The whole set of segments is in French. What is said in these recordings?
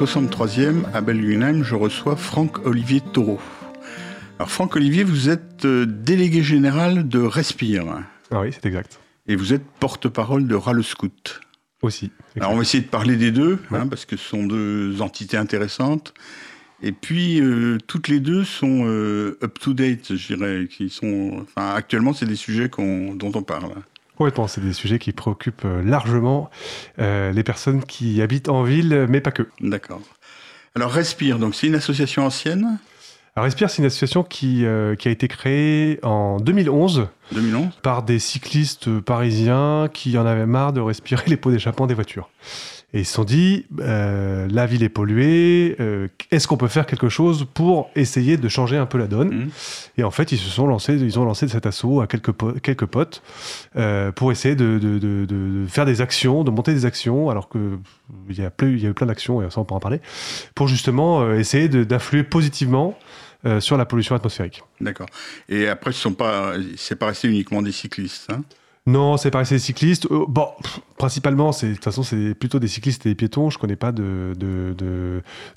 la 63e à Belgunheim, je reçois Franck-Olivier Taureau. Alors Franck-Olivier, vous êtes euh, délégué général de Respire. Ah oui, c'est exact. Et vous êtes porte-parole de Râle Scout. Aussi. Alors on va essayer de parler des deux, hein, parce que ce sont deux entités intéressantes. Et puis euh, toutes les deux sont euh, up-to-date, je dirais, qui sont. Enfin, actuellement, c'est des sujets dont on parle. Complètement, c'est des sujets qui préoccupent largement les personnes qui habitent en ville, mais pas que. D'accord. Alors Respire, donc c'est une association ancienne? Alors Respire, c'est une association qui, euh, qui, a été créée en 2011, 2011 par des cyclistes parisiens qui en avaient marre de respirer les pots d'échappement des voitures. Et ils se sont dit, euh, la ville est polluée, euh, est-ce qu'on peut faire quelque chose pour essayer de changer un peu la donne mmh. Et en fait, ils se sont lancés, ils ont lancé cet assaut à quelques, quelques potes pour essayer de, de, de, de, faire des actions, de monter des actions, alors qu'il y, a y a eu plein d'actions, et ça on pourra en parler, pour justement essayer d'influer positivement euh, sur la pollution atmosphérique. D'accord. Et après, ce sont pas, pas resté uniquement des cyclistes. Hein? Non, c'est pas resté des cyclistes. Euh, bon, principalement, c'est de toute façon, c'est plutôt des cyclistes et des piétons. Je connais pas de, de,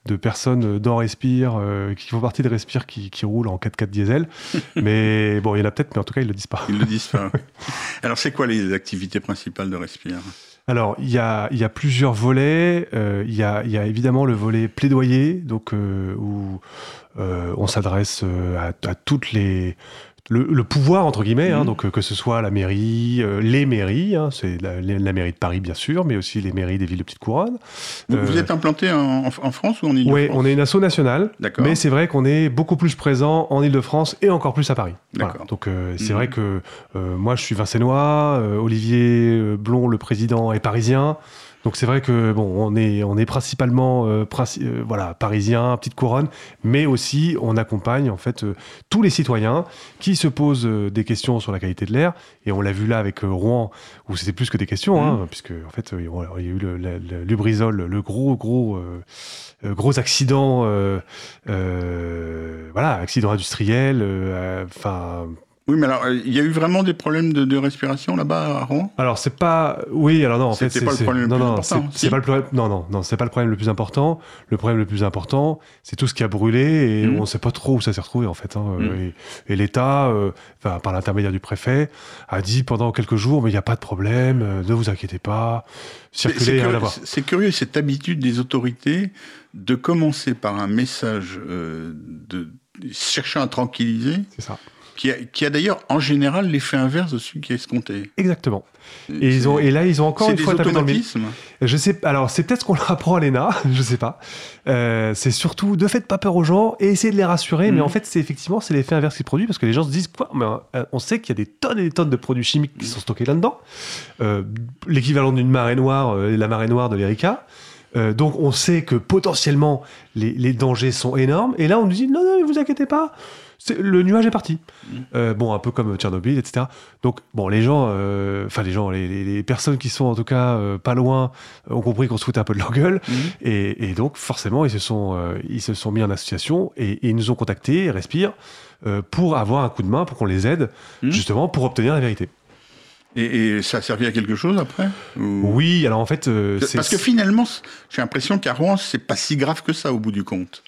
de, personnes dans Respire euh, qui font partie de Respire qui, qui roulent en 4x4 diesel. mais bon, il y en a peut-être, mais en tout cas, ils le disent pas. Ils le disent pas. Alors, c'est quoi les activités principales de Respire? Alors, il y a, il y a plusieurs volets. Euh, il, y a, il y a évidemment le volet plaidoyer, donc euh, où euh, on s'adresse à, à, toutes les le, pouvoir entre guillemets, hein, mhm. donc que ce soit la mairie, les mairies, hein, c'est la, mairie de Paris bien sûr, mais aussi les mairies des villes de petite couronne. vous, êtes implanté en, en, France ou en Ile-de-France Oui, on est une asso nationale, mais c'est vrai qu'on est beaucoup plus présent en Ile-de-France et encore plus à Paris. Donc c'est vrai mhm. que moi je suis Vincennois, Olivier Blond le président est parisien. Donc c'est vrai que bon, on est on est principalement euh, euh, voilà parisien, petite couronne, mais aussi on accompagne en fait euh, tous les citoyens qui se posent des questions sur la qualité de l'air. Et on l'a vu là avec Rouen où c'était plus que des questions, hein, mmh. puisque en fait il y a eu le, le, le Lubrizol, le gros gros gros accident, voilà accident industriel, enfin oui, mais alors, il y a eu vraiment des problèmes de, respiration là-bas à Rouen? Alors, c'est pas. Oui, alors non, en fait, c'est pas le problème le plus important. C'est pas le. Non, non, non, c'est pas le problème le plus important. Le problème le plus important, c'est tout ce qui a brûlé et mmh. on ne sait pas trop où ça s'est retrouvé en fait. Hein. Mmh. Et, l'État, euh, par l'intermédiaire du préfet, a dit pendant quelques jours, mais il n'y a pas de problème, euh, ne vous inquiétez pas, circulez, C'est curieux cette habitude des autorités de commencer par un message euh, de cherchant à tranquilliser. C'est ça qui a, d'ailleurs en général l'effet inverse de celui qui est escompté. Exactement. Et, ils ont, et là, ils ont encore une fois tapé dans le Je sais, alors c'est peut-être ce qu'on leur apprend à l'ENA, je sais pas. Euh, c'est surtout de faites pas peur aux gens et essayez de les rassurer, mais mm. en fait, c'est effectivement c'est l'effet inverse qui se produit parce que les gens se disent quoi mais, euh, On sait qu'il y a des tonnes et des tonnes de produits chimiques qui sont stockés là-dedans. Euh, l'équivalent d'une marée noire, la marée noire de l'Erika. donc on sait que potentiellement les, les, dangers sont énormes. Et là on nous dit non, non, ne vous inquiétez pas le nuage est parti. Mmh. Euh, bon, un peu comme Tchernobyl, etc. Donc, bon, les gens, euh, enfin, les gens, les, personnes qui sont en tout cas euh, pas loin ont compris qu'on se foutait un peu de leur gueule. Mmh. Et, donc, forcément, ils se sont, ils se sont mis en association et, ils nous ont contactés, Respire, pour avoir un coup de main, pour qu'on les aide, mmh. justement, pour obtenir la vérité. Et, ça a servi à quelque chose après? Oui, alors en fait. Parce que finalement, j'ai l'impression qu'à Rouen, c'est pas si grave que ça au bout du compte.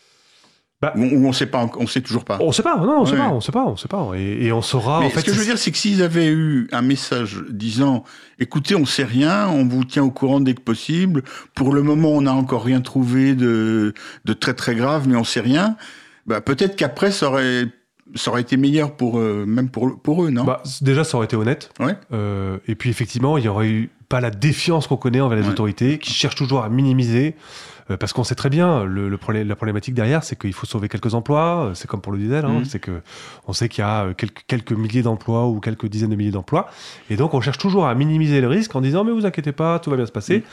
Bah, ou on sait pas, on sait toujours pas. On sait pas, non, on sait pas, on sait pas, on sait pas, et, on saura. Mais en fait, ce que je veux dire, c'est que s'ils avaient eu un message disant, écoutez, on sait rien, on vous tient au courant dès que possible. Pour le moment, on n'a encore rien trouvé de, de très très grave, mais on sait rien. Bah, peut-être qu'après, ça aurait ça aurait été meilleur pour eux, même pour, pour eux, non? Bah, Déjà, ça aurait été honnête. Ouais. Euh, et puis, effectivement, il y aurait eu pas la défiance qu'on connaît envers les autorités, qui cherchent toujours à minimiser. Euh, parce qu'on sait très bien, le, la problématique derrière, c'est qu'il faut sauver quelques emplois. Euh, c'est comme pour le diesel, hein, mhm. c'est que on sait qu'il y a euh, quelques, quelques milliers d'emplois ou quelques dizaines de milliers d'emplois, et donc on cherche toujours à minimiser le risque en disant mais vous inquiétez pas, tout va bien se passer, mhm.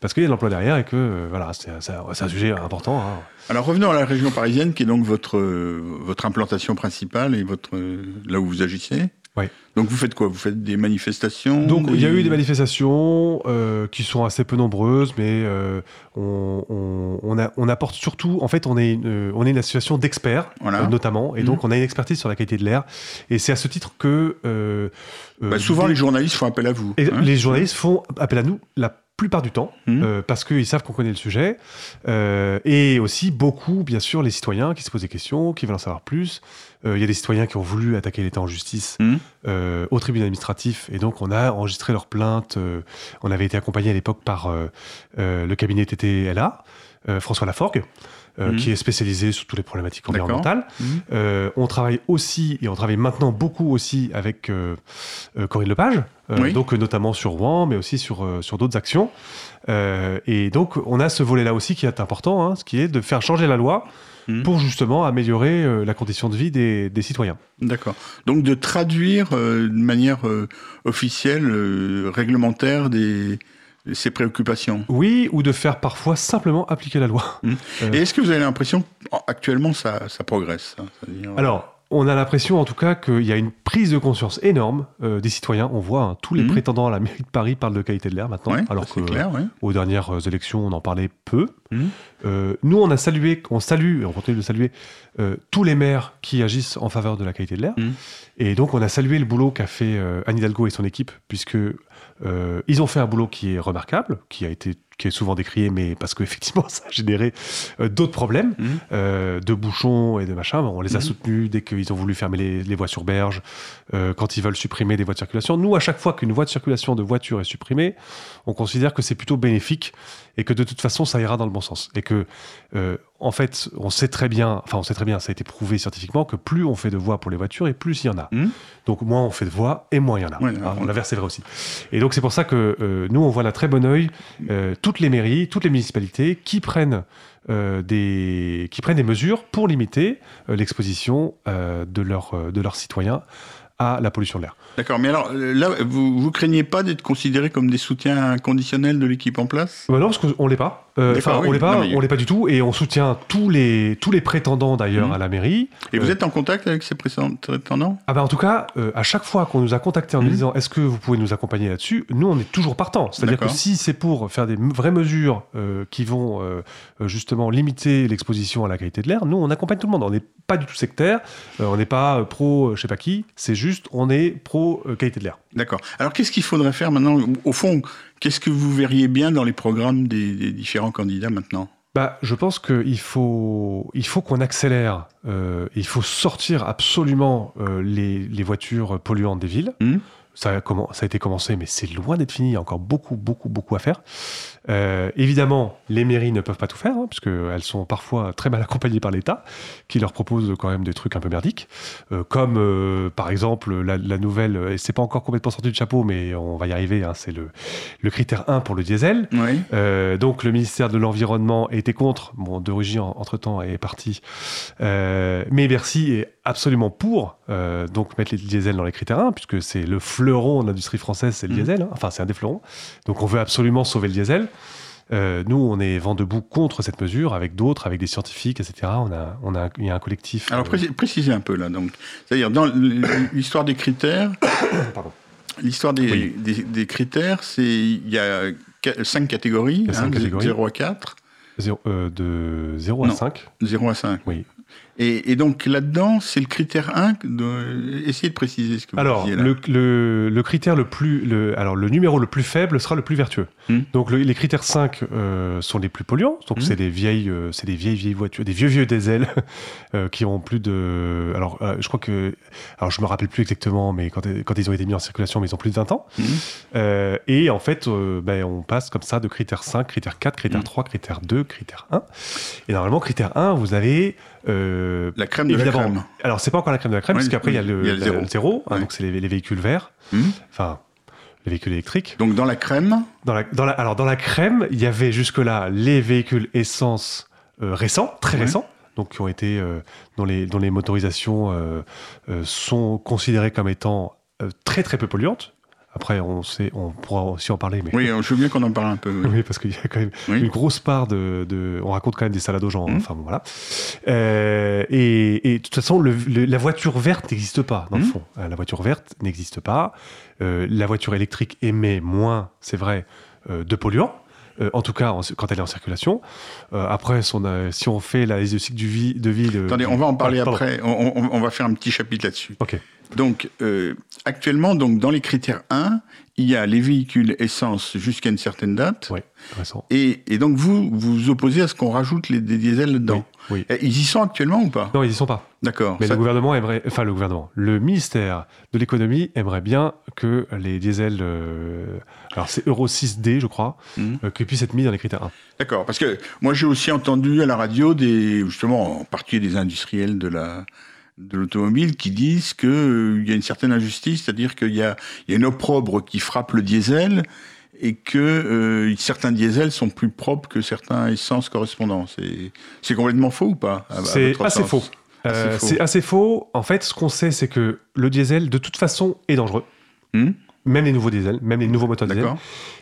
parce qu'il y a de l'emploi derrière et que voilà, c'est un sujet important. Hein. Alors revenons à la région parisienne, qui est donc votre votre implantation principale et votre là où vous agissez. Donc vous faites quoi? Vous faites des manifestations Donc il y a eu des manifestations euh, qui sont assez peu nombreuses, mais euh, on, apporte surtout, en fait, on est une, on est une association d'experts, euh, notamment, et donc mhm. on a une expertise sur la qualité de l'air. Et c'est à ce titre que... Bah, souvent les journalistes font appel à vous. Et hein. les journalistes font appel à nous. La plupart du temps, mmh. parce qu'ils savent qu'on connaît le sujet, et aussi beaucoup, bien sûr, les citoyens qui se posent des questions, qui veulent en savoir plus. Il y a des citoyens qui ont voulu attaquer l'État en justice mmh. au tribunal administratif, et donc on a enregistré leur plainte. on avait été accompagné à l'époque par le cabinet TTLA, François Laforgue. Euh, mhm. qui est spécialisé sur toutes les problématiques environnementales. Euh, on travaille aussi, et on travaille maintenant beaucoup aussi avec euh, Corinne Lepage, donc notamment sur Rouen, mais aussi sur, sur d'autres actions. et donc, on a ce volet-là aussi qui est important, hein, ce qui est de faire changer la loi mhm. pour justement améliorer la condition de vie des, des citoyens. D'accord. Donc de traduire de manière officielle, réglementaire, des, ses préoccupations. Oui, ou de faire parfois simplement appliquer la loi. Mmh. Euh. Et est-ce que vous avez l'impression actuellement ça, ça progresse hein, Alors, on a l'impression en tout cas qu'il y a une prise de conscience énorme euh, des citoyens. On voit hein, tous les mmh. prétendants à la mairie de Paris parlent de qualité de l'air maintenant, alors que aux dernières euh, élections on en parlait peu. Mmh. Nous on a salué, on salue et on continue de saluer tous les maires qui agissent en faveur de la qualité de l'air. Et donc on a salué le boulot qu'a fait Anne Hidalgo et son équipe, puisque euh, ils ont fait un boulot qui est remarquable, qui a été qui est souvent décrié, mais parce qu'effectivement, ça a généré euh, d'autres problèmes mmh. euh, de bouchons et de machins. On les a mmh. soutenus dès qu'ils ont voulu fermer les, voies sur berge, quand ils veulent supprimer des voies de circulation. Nous, à chaque fois qu'une voie de circulation de voiture est supprimée, on considère que c'est plutôt bénéfique et que de toute façon, ça ira dans le bon sens. Et que, en fait, on sait très bien, enfin, on sait très bien, ça a été prouvé scientifiquement, que plus on fait de voies pour les voitures et plus il y en a. Mmh. Donc, moins on fait de voies et moins il y en a. Ah, l'inverse est vrai aussi. Et donc, c'est pour ça que nous, on voit d'un très bon oeil toutes les mairies, toutes les municipalités qui prennent, euh, des, qui prennent des mesures pour limiter euh, l'exposition euh, de, de leurs citoyens à la pollution de l'air. D'accord, mais alors là, vous, vous craignez pas d'être considéré comme des soutiens inconditionnels de l'équipe en place? Bah Non, parce qu'on l'est pas. Euh, enfin, on l'est pas, on l'est pas du tout, et on soutient tous les tous les prétendants d'ailleurs mmh. à la mairie. Et vous euh, êtes en contact avec ces prétendants? Ah ben en tout cas, euh, à chaque fois qu'on nous a contactés en nous mmh. disant est-ce que vous pouvez nous accompagner là-dessus, nous on est toujours partant. C'est-à-dire que si c'est pour faire des vraies mesures qui vont justement limiter l'exposition à la qualité de l'air, nous on accompagne tout le monde. On n'est pas du tout sectaire, on n'est pas pro je sais pas qui, c'est juste on est pro qualité de l'air. D'accord. Alors qu'est-ce qu'il faudrait faire maintenant? Au fond, qu'est-ce que vous verriez bien dans les programmes des, différents candidats maintenant? Bah, je pense qu'il faut, il faut qu'on accélère. Euh, il faut sortir absolument euh, les, voitures polluantes des villes. Mmh. Ça a, ça a, été commencé, mais c'est loin d'être fini. Il y a encore beaucoup, beaucoup, beaucoup à faire. Euh, évidemment, les mairies ne peuvent pas tout faire, hein, puisqu'elles sont parfois très mal accompagnées par l'État, qui leur propose quand même des trucs un peu merdiques, euh, comme euh, par exemple la, nouvelle, et c'est pas encore complètement sorti du chapeau, mais on va y arriver, hein, c'est le, le, critère 1 pour le diesel. donc le ministère de l'Environnement était contre, bon, de Rugy entre-temps est parti, mais Bercy est absolument pour donc mettre les diesel dans les critères 1, puisque c'est le fleuron de l'industrie française, c'est le mmh. diesel, hein. enfin c'est un des fleurons. Donc on veut absolument sauver le diesel. Euh, nous, on est vent debout contre cette mesure, avec d'autres, avec des scientifiques, etc. On a, on a, il y a un collectif. Alors, euh, précisez un peu là. Donc, c'est-à-dire dans l'histoire des critères. L'histoire des, des, critères, c'est il y a cinq catégories, a cinq catégories. 0 à 4. Euh, de 0 à 5. 0 à 5. Oui. Et, donc là-dedans, c'est le critère 1. De... Essayez de préciser ce que vous alors, là. Le, le, le, critère le plus, le, alors le numéro le plus faible sera le plus vertueux. Hmm. Donc les critères 5 euh, sont les plus polluants. Donc hmm. c'est des vieilles, euh, c'est des vieilles vieilles voitures, des vieux vieux diesel euh, qui ont plus de. Alors je crois que, alors je me rappelle plus exactement, mais quand, quand ils ont été mis en circulation, mais ils ont plus de 20 ans. Hmm. et en fait, ben, on passe comme ça de critère 5, critère 4, critère 3, critère 2, critère 1. Et normalement, critère 1, vous avez euh, la crème de la crème. Alors, c'est pas encore la crème de la crème, parce qu'après, il y a le, zéro. Hein, donc, c'est les, véhicules verts. Hmm. Enfin, les véhicules électriques. Donc, dans la crème dans la, dans la, Alors, dans la crème, il y avait jusque-là les véhicules essence euh, récents, très récents. Donc, qui ont été, euh, dont, les, dont les motorisations sont considérées comme étant très très peu polluantes. Après, on, sait, on pourra aussi en parler. Mais... Oui, je veux bien qu'on en parle un peu. Oui, parce qu'il y a quand même une grosse part de, On raconte quand même des salades aux gens. Hein, mmh. Enfin, voilà. Euh, et, de toute façon, la voiture verte n'existe pas, dans le mmh. fond. Euh, la voiture verte n'existe pas. Euh, la voiture électrique émet moins, c'est vrai, de polluants. en tout cas quand elle est en circulation. après, si on, si on fait la de cycle du vie, de vie... Attendez, on va en parler après. On, on, va faire un petit chapitre là-dessus. Ok. Donc, euh, actuellement, donc, dans les critères 1, il y a les véhicules essence jusqu'à une certaine date. Oui, et, et, donc, vous vous opposez à ce qu'on rajoute les, des diesels dedans. Oui, Ils y sont actuellement ou pas? Non, ils y sont pas. D'accord. Mais le gouvernement aimerait, enfin le gouvernement, le ministère de l'économie aimerait bien que les diesels, euh, alors c'est Euro 6D, je crois, mmh. euh, puissent être mis dans les critères 1. D'accord, parce que moi j'ai aussi entendu à la radio des, justement, en particulier des industriels de la de l'automobile qui disent qu'il euh, y a une certaine injustice, c'est-à-dire qu'il y a, y a une opprobre qui frappe le diesel et que euh, certains diesels sont plus propres que certains essences correspondants. C'est complètement faux ou pas C'est assez faux. Euh, c'est assez faux. En fait, ce qu'on sait, c'est que le diesel, de toute façon, est dangereux. Hmm? Même les nouveaux diesels, même les nouveaux moteurs diesel.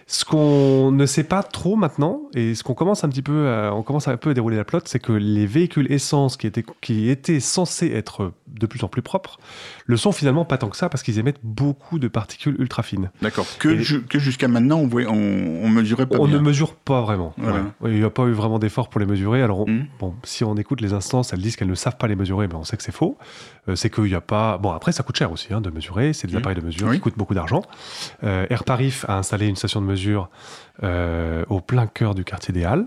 Ce qu'on ne sait pas trop maintenant, et ce qu'on commence un petit peu, à, on commence un peu à dérouler la plotte, c'est que les véhicules essence qui étaient, qui étaient censés être de plus en plus propres, le sont finalement pas tant que ça parce qu'ils émettent beaucoup de particules ultra fines. D'accord. Que, que jusqu'à maintenant on, voyait, on, mesurait pas. On ne mesure pas vraiment. Il n'y a pas eu vraiment d'effort pour les mesurer. Alors hmm. bon, si on écoute les instances, elles disent qu'elles ne savent pas les mesurer, mais on sait que c'est faux. Euh, c'est qu'il n'y a pas. Bon après ça coûte cher aussi hein, de mesurer. C'est des hmm. appareils de mesure qui coûtent beaucoup d'argent. Euh, Air Parif a installé une station de mesure euh, au plein cœur du quartier des Halles.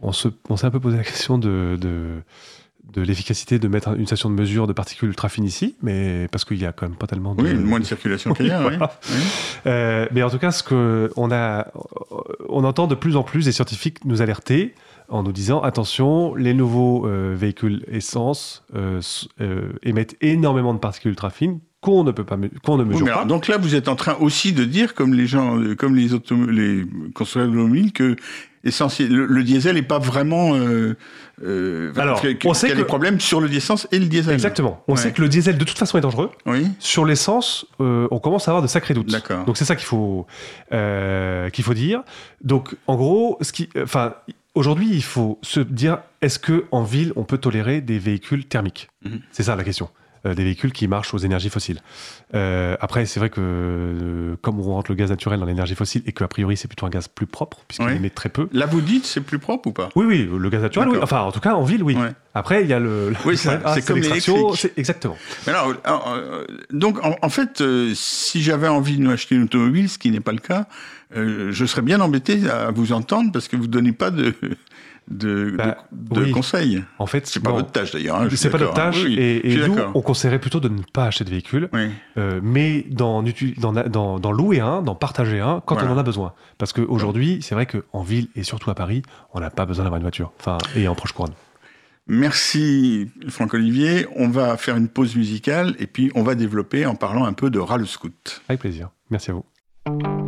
On s'est un peu posé la question de, de, l'efficacité de mettre une station de mesure de particules ultra fines ici, mais parce qu'il y a quand même pas tellement de. Oui, moins de circulation qu'ailleurs. oui. Euh, mais en tout cas, ce que on a, on entend de plus en plus des scientifiques nous alerter en nous disant attention, les nouveaux euh, véhicules essence émettent énormément de particules ultra fines qu'on ne peut pas qu'on ne mesure pas. Donc là, vous êtes en train aussi de dire, comme les gens, comme les, les constructeurs automobiles, que essentiel, le, diesel n'est pas vraiment. Euh, euh, Alors, on sait qu'il y a des problèmes sur le diesel et le diesel. Exactement. On sait que le diesel de toute façon est dangereux. Oui. Sur l'essence, euh, on commence à avoir de sacrés doutes. D'accord. Donc c'est ça qu'il faut qu'il faut dire. Donc en gros, ce qui, enfin. Aujourd'hui, il faut se dire est-ce que en ville on peut tolérer des véhicules thermiques? Mhm. C'est ça la question. Euh, des véhicules qui marchent aux énergies fossiles. Euh, après, c'est vrai que euh, comme on rentre le gaz naturel dans l'énergie fossile et qu'a priori c'est plutôt un gaz plus propre puisqu'il émet très peu. Là, vous dites c'est plus propre ou pas? Oui, oui, le gaz naturel. Oui. Enfin, en tout cas, en ville, oui. Après, il y a le. Oui, c'est ah, comme l'extraction. Exactement. alors, donc, en, fait, si j'avais envie de m'acheter une automobile, ce qui n'est pas le cas, je serais bien embêté à vous entendre parce que vous ne donnez pas de, de, bah, de, conseils. En fait, c'est pas votre tâche d'ailleurs. Hein, c'est pas notre tâche, et, nous, on conseillerait plutôt de ne pas acheter de véhicule, euh, mais d'en dans, dans, louer un, d'en partager un quand on en a besoin. Parce qu'aujourd'hui, c'est vrai qu'en ville et surtout à Paris, on n'a pas besoin d'avoir une voiture, enfin, et en proche couronne. Merci Franck-Olivier. On va faire une pause musicale et puis on va développer en parlant un peu de Ras le Scout. Avec plaisir. Merci à vous.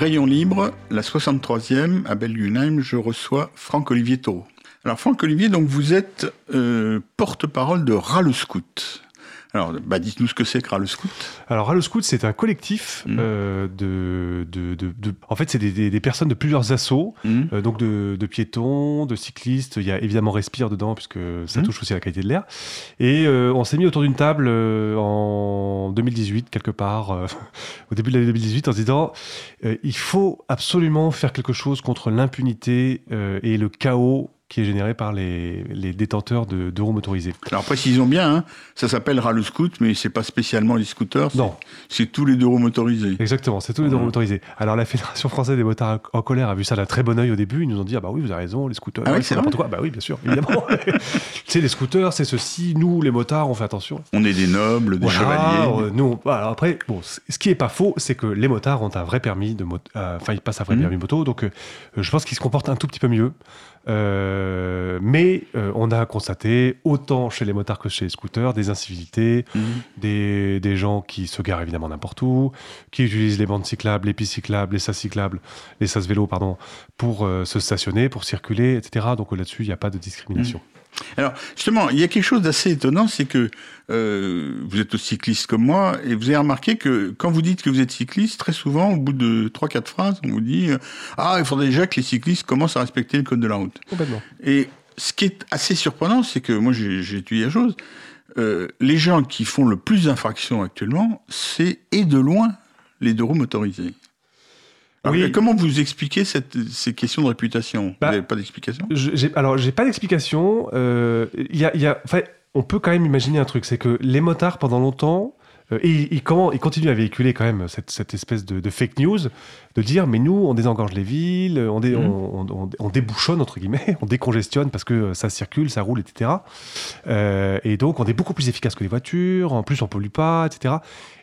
Rayon libre, la 63e à Belgunheim, je reçois Franck-Olivier Taureau. Alors Franck-Olivier, donc vous êtes euh, porte-parole de Râle Scout. Alors, bah, dites-nous ce que c'est que Râle Scout. Alors, Râle Scout, c'est un collectif mmh. euh, de, de, de, En fait, c'est des, des, personnes de plusieurs assauts, mmh. euh, donc de, piétons, de cyclistes. Il y a évidemment Respire dedans, puisque ça mmh. touche aussi à la qualité de l'air. Et euh, on s'est mis autour d'une table en 2018, quelque part, au début de l'année 2018, en se disant il faut absolument faire quelque chose contre l'impunité et le chaos qui est généré par les, les détenteurs d'euros motorisés. Alors précisons bien, hein, ça s'appelle Rallye Scoot, mais c'est pas spécialement les scooters. Non. C'est tous les euros motorisés. Exactement, c'est tous les euros motorisés. Alors la Fédération française des motards en colère a vu ça d'un très bon oeil au début. Ils nous ont dit ah bah oui, vous avez raison, les scooters, ah c'est n'importe quoi. Bah oui, bien sûr, évidemment. c'est les scooters, c'est ceci. Nous, les motards, on fait attention. On est des nobles, des chevaliers. Euh, nous, alors après, bon, ce qui est pas faux, c'est que les motards ont un vrai permis de moto. Euh, enfin, ils passent un vrai mmh. permis moto, donc euh, je pense qu'ils se comportent un tout petit peu mieux. Euh, mais euh, on a constaté, autant chez les motards que chez les scooters, des incivilités, mhm. des, des, gens qui se garent évidemment n'importe où, qui utilisent les bandes cyclables, les pistes cyclables, les sas cyclables, les sas vélos, pardon, pour euh, se stationner, pour circuler, etc. Donc là-dessus, il n'y a pas de discrimination. Mhm. Alors, justement, il y a quelque chose d'assez étonnant, c'est que euh, vous êtes aussi cycliste comme moi, et vous avez remarqué que quand vous dites que vous êtes cycliste, très souvent, au bout de 3-4 phrases, on vous dit Ah, il faudrait déjà que les cyclistes commencent à respecter le code de la route. Complètement. Et ce qui est assez surprenant, c'est que moi, j'ai étudié la chose, euh, les gens qui font le plus d'infractions actuellement, c'est et de loin les deux roues motorisées. Oui. Comment vous expliquez cette, ces questions de réputation? Vous n'avez bah, pas d'explication? Alors, j'ai pas d'explication. Euh, y a, y a, on peut quand même imaginer un truc, c'est que les motards, pendant longtemps, et ils, comment, ils continuent à véhiculer quand même cette, cette espèce de, de, fake news, de dire mais nous on désengorge les villes, on, dé, mmh. on, on, on, débouchonne entre guillemets, on décongestionne parce que ça circule, ça roule, etc. Euh, et donc on est beaucoup plus efficace que les voitures, en plus on pollue pas, etc.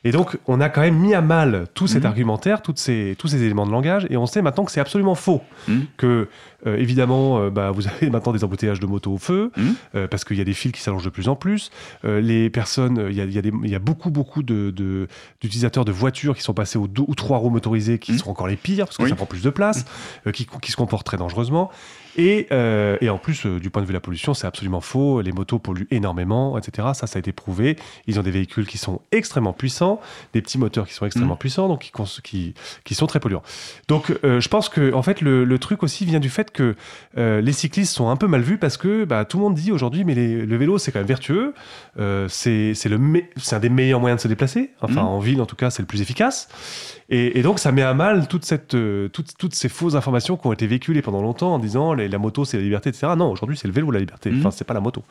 Et donc, on a quand même mis à mal tout cet mhm. argumentaire, toutes ces, tous ces éléments de langage, et on sait maintenant que c'est absolument faux. Mhm. Que, euh, évidemment, euh, bah, vous avez maintenant des embouteillages de motos au feu, euh, parce qu'il y a des fils qui s'allongent de plus en plus. les personnes, il y a, y, a y a, beaucoup, beaucoup d'utilisateurs de, de, voitures qui sont passés aux deux ou trois roues motorisées, qui sont encore les pires, parce que ça prend plus de place, qui, qui se comportent très dangereusement. Et, euh, et en plus, euh, du point de vue de la pollution, c'est absolument faux. Les motos polluent énormément, etc. Ça, ça a été prouvé. Ils ont des véhicules qui sont extrêmement puissants, des petits moteurs qui sont extrêmement mmh. puissants, donc qui, qui, qui, sont très polluants. Donc, euh, je pense que en fait, le, le, truc aussi vient du fait que les cyclistes sont un peu mal vus parce que bah, tout le monde dit aujourd'hui, mais les, le vélo, c'est quand même vertueux. C'est un des meilleurs moyens de se déplacer. Enfin, mmh. en ville, en tout cas, c'est le plus efficace. Et, et, donc, ça met à mal toute cette, toute, toutes ces fausses informations qui ont été véhiculées pendant longtemps en disant les la moto c'est la liberté, etc. Non, aujourd'hui c'est le vélo la liberté, mhm. enfin c'est pas la moto.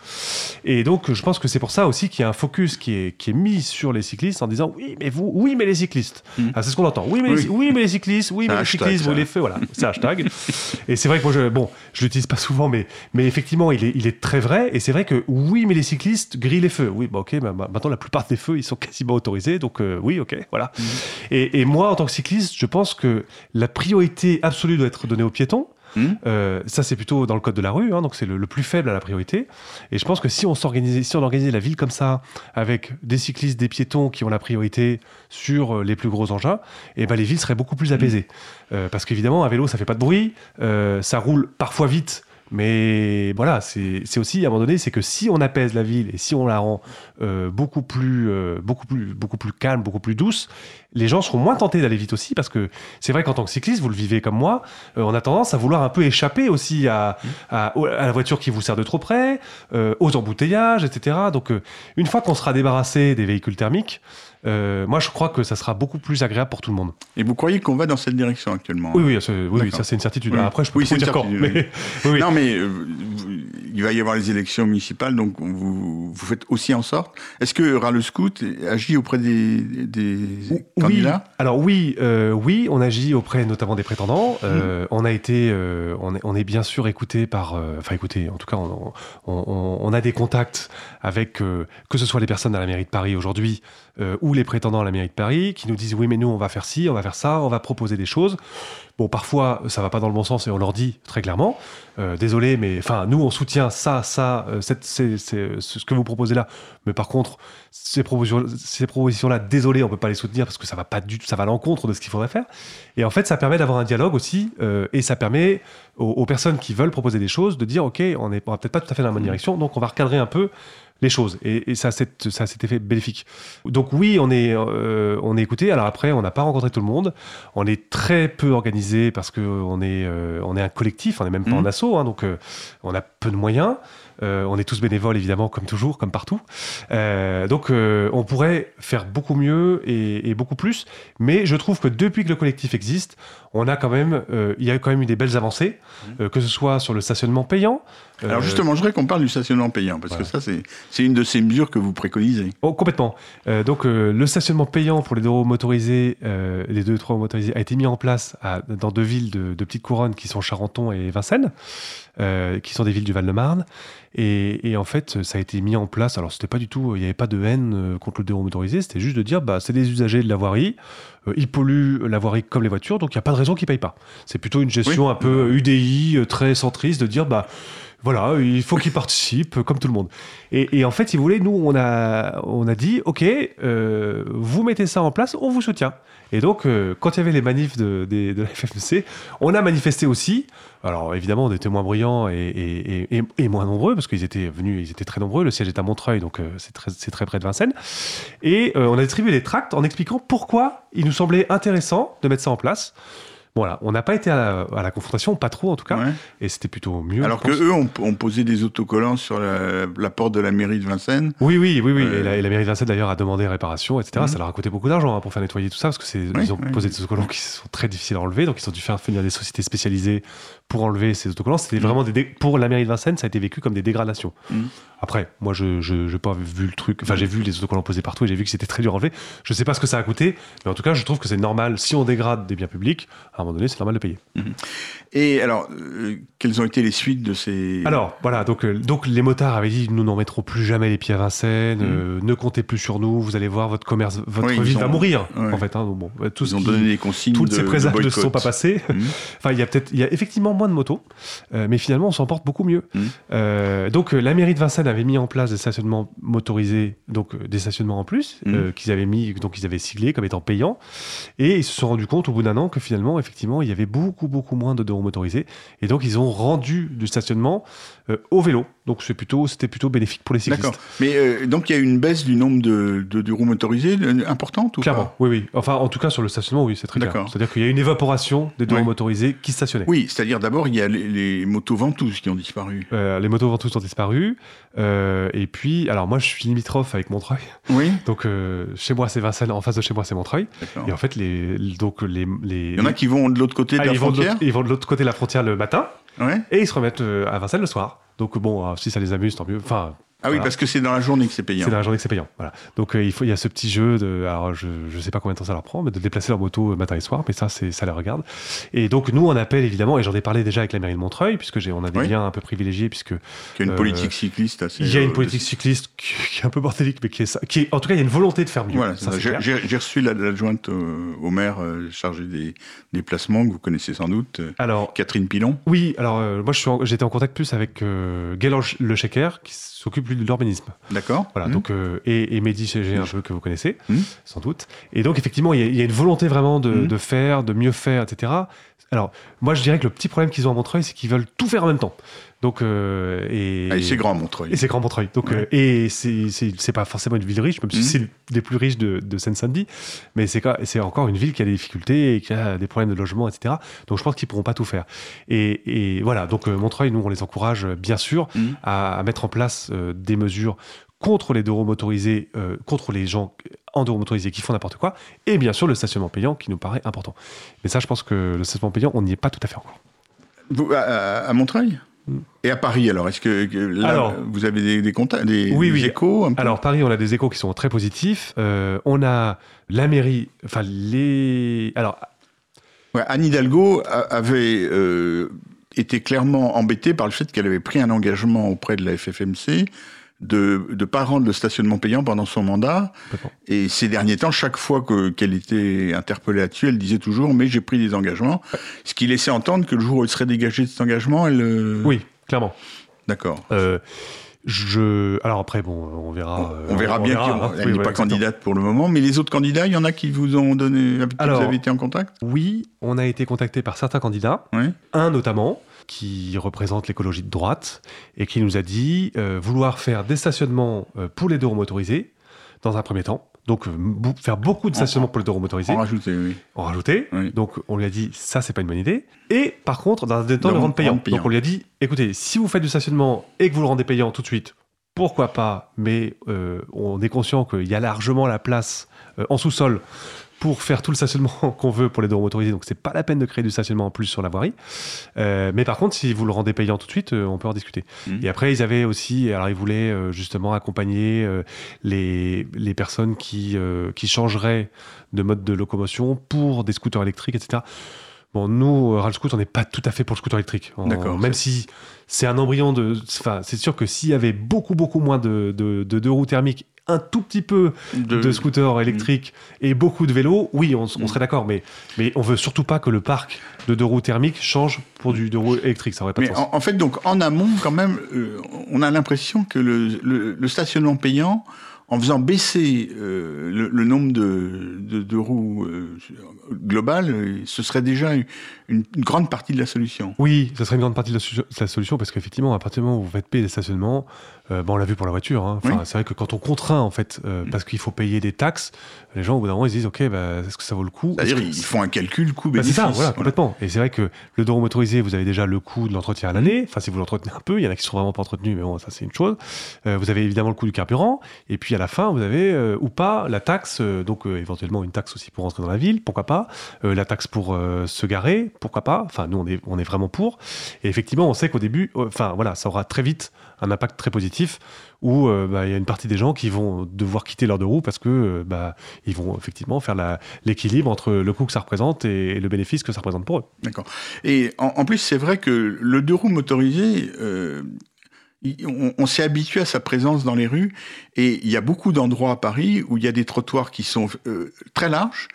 Et donc je pense que c'est pour ça aussi qu'il y a un focus qui est, qui est mis sur les cyclistes en disant oui mais vous, oui mais les cyclistes. Mhm. Ah, c'est ce qu'on entend. Oui mais, Les, oui mais les cyclistes, oui mais les cyclistes, vous les faites, voilà, c'est hashtag. et c'est vrai que moi je, bon, je l'utilise pas souvent, mais, mais effectivement il est, il est très vrai. Et c'est vrai que oui mais les cyclistes grillent les feux. Oui bah ok, bah, bah, maintenant la plupart des feux ils sont quasiment autorisés, donc euh, oui ok, voilà. Mhm. Et, et moi en tant que cycliste, je pense que la priorité absolue doit être donnée aux piétons. Hmm. Euh, ça, c'est plutôt dans le code de la rue, hein, donc c'est le, plus faible à la priorité. Et je pense que si on s'organisait, si on organisait la ville comme ça, avec des cyclistes, des piétons qui ont la priorité sur euh, les plus gros engins, et eh ben les villes seraient beaucoup plus apaisées. Hmm. Euh, parce qu'évidemment, un vélo, ça fait pas de bruit, ça roule parfois vite mais voilà, c'est aussi à un moment donné, c'est que si on apaise la ville et si on la rend euh, beaucoup plus, euh, beaucoup plus, beaucoup plus calme, beaucoup plus douce, les gens seront moins tentés d'aller vite aussi parce que c'est vrai qu'en tant que cycliste, vous le vivez comme moi, euh, on a tendance à vouloir un peu échapper aussi à, à, la voiture qui vous sert de trop près, aux embouteillages, etc. Donc une fois qu'on sera débarrassé des véhicules thermiques, moi, je crois que ça sera beaucoup plus agréable pour tout le monde. Et vous croyez qu'on va dans cette direction actuellement Oui, oui, oui, ça c'est une certitude. Après, je peux oui, dire quand. Mais... Non, mais il va y avoir les élections municipales, donc vous, vous faites aussi en sorte. Est-ce que Râle Scout agit auprès des, des candidats? Alors oui, oui, on agit auprès notamment des prétendants. Mmh. On a été, on est, on, est, bien sûr écouté par, enfin écouté, en tout cas, on, on, on a des contacts avec que ce soit les personnes à la mairie de Paris aujourd'hui euh, ou les prétendants à la mairie de Paris qui nous disent oui mais nous on va faire ci, on va faire ça, on va proposer des choses. Bon parfois ça va pas dans le bon sens et on leur dit très clairement euh, désolé mais enfin nous on soutient ça, ça, euh, c'est, ce que vous proposez là, mais par contre ces propositions, ces propositions là désolé on peut pas les soutenir parce que ça va pas du tout, ça va à l'encontre de ce qu'il faudrait faire. Et en fait ça permet d'avoir un dialogue aussi et ça permet aux, personnes qui veulent proposer des choses de dire ok on n'est peut-être pas tout à fait dans la bonne mmh. direction donc on va recadrer un peu les choses. Et, ça, c'est, ça cet effet bénéfique. Donc oui, on est, euh, on est écouté. Alors après, on n'a pas rencontré tout le monde. On est très peu organisé parce qu'on est, euh, on est un collectif, on n'est même pas en mmh. assaut, hein, donc euh, on a peu de moyens. on est tous bénévoles, évidemment, comme toujours, comme partout. donc, on pourrait faire beaucoup mieux et, et, beaucoup plus. Mais je trouve que depuis que le collectif existe, on a quand même, il y a quand même eu des belles avancées, mmh. que ce soit sur le stationnement payant, alors euh, justement, je voudrais qu'on parle du stationnement payant, parce que ça, c'est une de ces mesures que vous préconisez. Oh, complètement. Euh, donc euh, le stationnement payant pour les deux roues motorisés, les deux trois motorisés, a été mis en place dans deux villes de, de Petite Couronne, qui sont Charenton et Vincennes, qui sont des villes du Val-de-Marne. Et, et, en fait, ça a été mis en place. Alors, c'était pas du tout, il n'y avait pas de haine contre le deux roues motorisé, c'était juste de dire, bah, c'est des usagers de la voirie, ils polluent la voirie comme les voitures, donc il n'y a pas de raison qu'ils payent pas. C'est plutôt une gestion un peu UDI, très centriste, de dire, bah, voilà, il faut qu'ils participent comme tout le monde. Et, en fait, si vous voulez, nous, on a, on a dit, OK, euh, vous mettez ça en place, on vous soutient. Et donc, euh, quand il y avait les manifs de, de, la FFMC, on a manifesté aussi. Alors, évidemment, on était moins bruyants et, et, moins nombreux, parce qu'ils étaient venus, ils étaient très nombreux. Le siège est à Montreuil, donc euh, c'est très, très, près de Vincennes. Et on a distribué des tracts en expliquant pourquoi il nous semblait intéressant de mettre ça en place. Voilà, on n'a pas été à la, confrontation, pas trop en tout cas, et c'était plutôt mieux. Alors que eux ont, posé des autocollants sur la, porte de la mairie de Vincennes. Oui, oui, oui, oui. Et, la, mairie de Vincennes d'ailleurs a demandé réparation, etc. Mhm. Ça leur a coûté beaucoup d'argent hein, pour faire nettoyer tout ça, parce que c'est ils ont posé des autocollants qui sont très difficiles à enlever, donc ils ont dû faire venir des sociétés spécialisées pour enlever ces autocollants. C'était mhm. vraiment des pour la mairie de Vincennes, ça a été vécu comme des dégradations. Mhm. Après, moi, je n'ai pas vu le truc. Enfin, j'ai vu les autocollants posés partout et j'ai vu que c'était très dur à enlever. Je ne sais pas ce que ça a coûté, mais en tout cas, je trouve que c'est normal. Si on dégrade des biens publics, à un moment donné, c'est normal de payer. Mhm. Et alors, euh, quelles ont été les suites de ces... Alors, voilà, donc, euh, donc les motards avaient dit, nous n'en mettrons plus jamais les pieds à Vincennes, mhm. euh, ne comptez plus sur nous, vous allez voir, votre commerce, votre ville va mourir, en fait. Hein, bon, tous ils ont donné des consignes Toutes ces présages ne se sont pas passés. Mhm. enfin, il y a peut-être, il y a effectivement moins de motos, mais finalement, on s'en porte beaucoup mieux. donc, la mairie de Vincennes avait mis en place des stationnements motorisés, donc des stationnements en plus, qu'ils avaient mis, donc ils avaient siglé comme étant payants, et ils se sont rendus compte au bout d'un an que finalement, effectivement, il y avait beaucoup, beaucoup moins de deux roues. Et donc, ils ont rendu du stationnement euh, au vélo. Donc, c'est plutôt, c'était plutôt bénéfique pour les cyclistes. D'accord. Mais euh, donc, il y a une baisse du nombre de, de, roues motorisées euh, importante ou Clairement, oui, oui. Enfin, en tout cas, sur le stationnement, oui, c'est très clair. C'est-à-dire qu'il y a une évaporation des deux roues motorisées qui stationnaient. Oui, c'est-à-dire d'abord, il y a les, motos ventouses qui ont disparu. les motos ventouses ont disparu. et puis, alors moi, je suis limitrophe avec Montreuil. Oui. Donc, chez moi, c'est Vincennes. En face de chez moi, c'est Montreuil. Et en fait, les, donc, les, les, Il y en a qui vont de l'autre côté de ah, la frontière Ils vont de l'autre côté de la frontière le matin. Et ils se remettent euh, à Vincennes le soir. Donc bon, euh, si ça les amuse, tant mieux. Ah oui, parce que c'est dans la journée que c'est payant. C'est dans la journée que c'est payant. Voilà. Donc euh, il faut, il y a ce petit jeu de, alors je, je sais pas combien de temps ça leur prend, mais de déplacer leur moto euh, matin et soir, mais ça, c'est, ça les regarde. Et donc nous, on appelle évidemment, et j'en ai parlé déjà avec la mairie de Montreuil, puisque j'ai, on a des liens un peu privilégiés, puisque il y a une politique cycliste. Assez, il y a une politique cycliste qui, est un peu bordélique, mais qui est, qui est, en tout cas, il y a une volonté de faire mieux. Voilà, j'ai, reçu l'adjointe au, maire chargée des déplacements que vous connaissez sans doute. Alors Catherine Pilon. Oui, alors moi, j'étais en contact plus avec euh, Le Checker, qui s'occupe plus de l'urbanisme. D'accord. Voilà, mmh. donc, euh, et, et Mehdi CG, un peu que vous connaissez, mmh. sans doute. Et donc, effectivement, il y, a une volonté vraiment de, mmh. de, faire, de mieux faire, etc. Alors, moi, je dirais que le petit problème qu'ils ont à Montreuil, c'est qu'ils veulent tout faire en même temps. Donc, euh, et, ah, c'est grand Montreuil. Et c'est grand Montreuil. Donc, euh, et c'est pas forcément une ville riche, même si c'est des plus riches de, de Seine-Saint-Denis, mais c'est encore une ville qui a des difficultés et qui a des problèmes de logement, etc. Donc, je pense qu'ils pourront pas tout faire. Et, et voilà. Donc, Montreuil, nous, on les encourage bien sûr à, à, mettre en place des mesures contre les deux roues motorisés, euh, contre les gens en deux roues motorisés qui font n'importe quoi, et bien sûr le stationnement payant qui nous paraît important. Mais ça, je pense que le stationnement payant, on n'y est pas tout à fait encore. Vous, à, Montreuil? Et à Paris, alors, est-ce que, là, vous avez des, des, des, oui, oui. échos Alors, Paris, on a des échos qui sont très positifs. Euh, on a la mairie, enfin, les. Alors. Anne Hidalgo avait euh, été clairement embêtée par le fait qu'elle avait pris un engagement auprès de la FFMC de ne pas rendre le stationnement payant pendant son mandat. Et ces derniers temps, chaque fois qu'elle était interpellée là-dessus, elle disait toujours Mais j'ai pris des engagements. Ce qui laissait entendre que le jour où elle serait dégagée de cet engagement, elle. Euh, oui, clairement. D'accord. Euh, je... Alors après, bon, on verra. On, verra bien qu'elle n'est pas candidate pour le moment, mais les autres candidats, il y en a qui vous ont donné. Avec vous avez été en contact? Oui, on a été contacté par certains candidats. Un notamment, qui représente l'écologie de droite et qui nous a dit euh, vouloir faire des stationnements euh, pour les deux roues motorisés dans un premier temps. Donc, faire beaucoup de stationnements pour les deux roues motorisés. En rajouter, oui. En rajouter. Donc, on lui a dit, ça, c'est pas une bonne idée. Et par contre, dans un deuxième temps, le rendre payant. Donc, on lui a dit, écoutez, si vous faites du stationnement et que vous le rendez payant tout de suite, pourquoi pas Mais euh, on est conscient qu'il y a largement la place en sous-sol pour faire tout le stationnement qu'on veut pour les deux motorisés. Donc, c'est pas la peine de créer du stationnement en plus sur la voirie. Euh, mais par contre, si vous le rendez payant tout de suite, euh, on peut en discuter. Mmh. Et après, ils avaient aussi, alors ils voulaient euh, justement accompagner les, les personnes qui, qui changeraient de mode de locomotion pour des scooters électriques, etc. Bon, nous, Rally Scoot, on n'est pas tout à fait pour le scooter électrique. D'accord. Même si c'est un embryon de. Enfin, c'est sûr que s'il y avait beaucoup, beaucoup moins de, de, de deux roues thermiques un tout petit peu de, scooters électriques et beaucoup de vélos, oui, on, mm. serait d'accord, mais, mais on veut surtout pas que le parc de deux roues thermiques change pour du deux roues électriques. Ça aurait pas de sens. En, fait, donc, en amont, quand même, euh, on a l'impression que le, le, stationnement payant, en faisant baisser euh, le, nombre de, de, roues euh, globales, ce serait déjà une, grande partie de la solution. Oui, ce serait une grande partie de la, solution parce qu'effectivement, à partir du moment où vous faites payer des stationnements, euh, bon, on l'a vu pour la voiture. Hein. C'est vrai que quand on contraint, en fait, euh, mm. parce qu'il faut payer des taxes, les gens, au bout d'un moment, ils se disent, OK, bah, est-ce que ça vaut le coup? C'est-à-dire, ils font un calcul coût-bénéfice. Bah, c'est ça, voilà, complètement. Et c'est vrai que le droit motorisé, vous avez déjà le coût de l'entretien à l'année. Enfin, si vous l'entretenez un peu, il y en a qui sont vraiment pas entretenus, mais bon, ça, c'est une chose. Euh, vous avez évidemment le coût du carburant. Et puis, à la fin, vous avez, ou pas, la taxe, donc éventuellement une taxe aussi pour rentrer dans la ville, pourquoi pas. la taxe pour se garer, pourquoi pas. Enfin, nous, on est, on est vraiment pour. Et effectivement, on sait qu'au début, enfin, voilà, ça aura très vite un impact très positif où euh, bah, il y a une partie des gens qui vont devoir quitter leur deux roues parce que euh, bah, ils vont effectivement faire l'équilibre entre le coût que ça représente et, le bénéfice que ça représente pour eux. D'accord. Et en, plus, c'est vrai que le deux roues motorisé, euh, on, s'est habitué à sa présence dans les rues et il y a beaucoup d'endroits à Paris où il y a des trottoirs qui sont très larges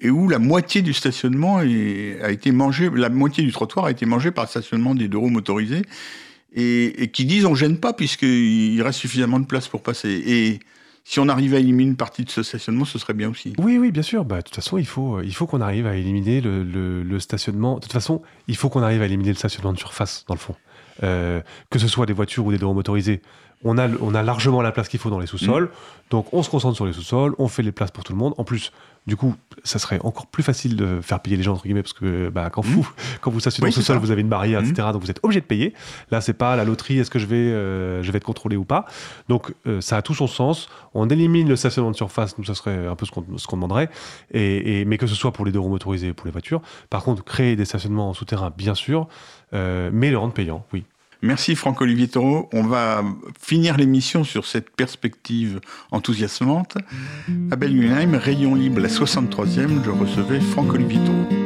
et où la moitié du stationnement a été mangé, la moitié du trottoir a été mangé par le stationnement des deux roues motorisés et, qui disent on gêne pas puisqu'il reste suffisamment de place pour passer. Et si on arrive à éliminer une partie de ce stationnement, ce serait bien aussi. Oui, oui, bien sûr. Bah, toute façon, il faut, il faut qu'on arrive à éliminer le, le, stationnement. De toute façon, il faut qu'on arrive à éliminer le stationnement de surface, dans le fond. Euh, que ce soit des voitures ou des deux motorisés on a, on a largement la place qu'il faut dans les sous-sols. Mm. Donc on se concentre sur les sous-sols, on fait les places pour tout le monde. En plus, du coup, ça serait encore plus facile de faire payer les gens, entre guillemets, parce que bah, quand, mm. vous, quand vous stationnez dans le sous-sol, vous avez une barrière, mm. etc. Donc vous êtes obligé de payer. Là, c'est pas la loterie, est-ce que je vais, euh, je vais être contrôlé ou pas. Donc euh, ça a tout son sens. On élimine le stationnement de surface, nous, ça serait un peu ce qu'on demanderait. Et, mais que ce soit pour les deux roues motorisées et pour les voitures. Par contre, créer des stationnements en souterrain, bien sûr, euh, mais le rendre payant, oui. Merci Franck-Olivier. On va finir l'émission sur cette perspective enthousiasmante. À Belgunheim, rayon libre, la 63e, je recevais Franck-Olivier.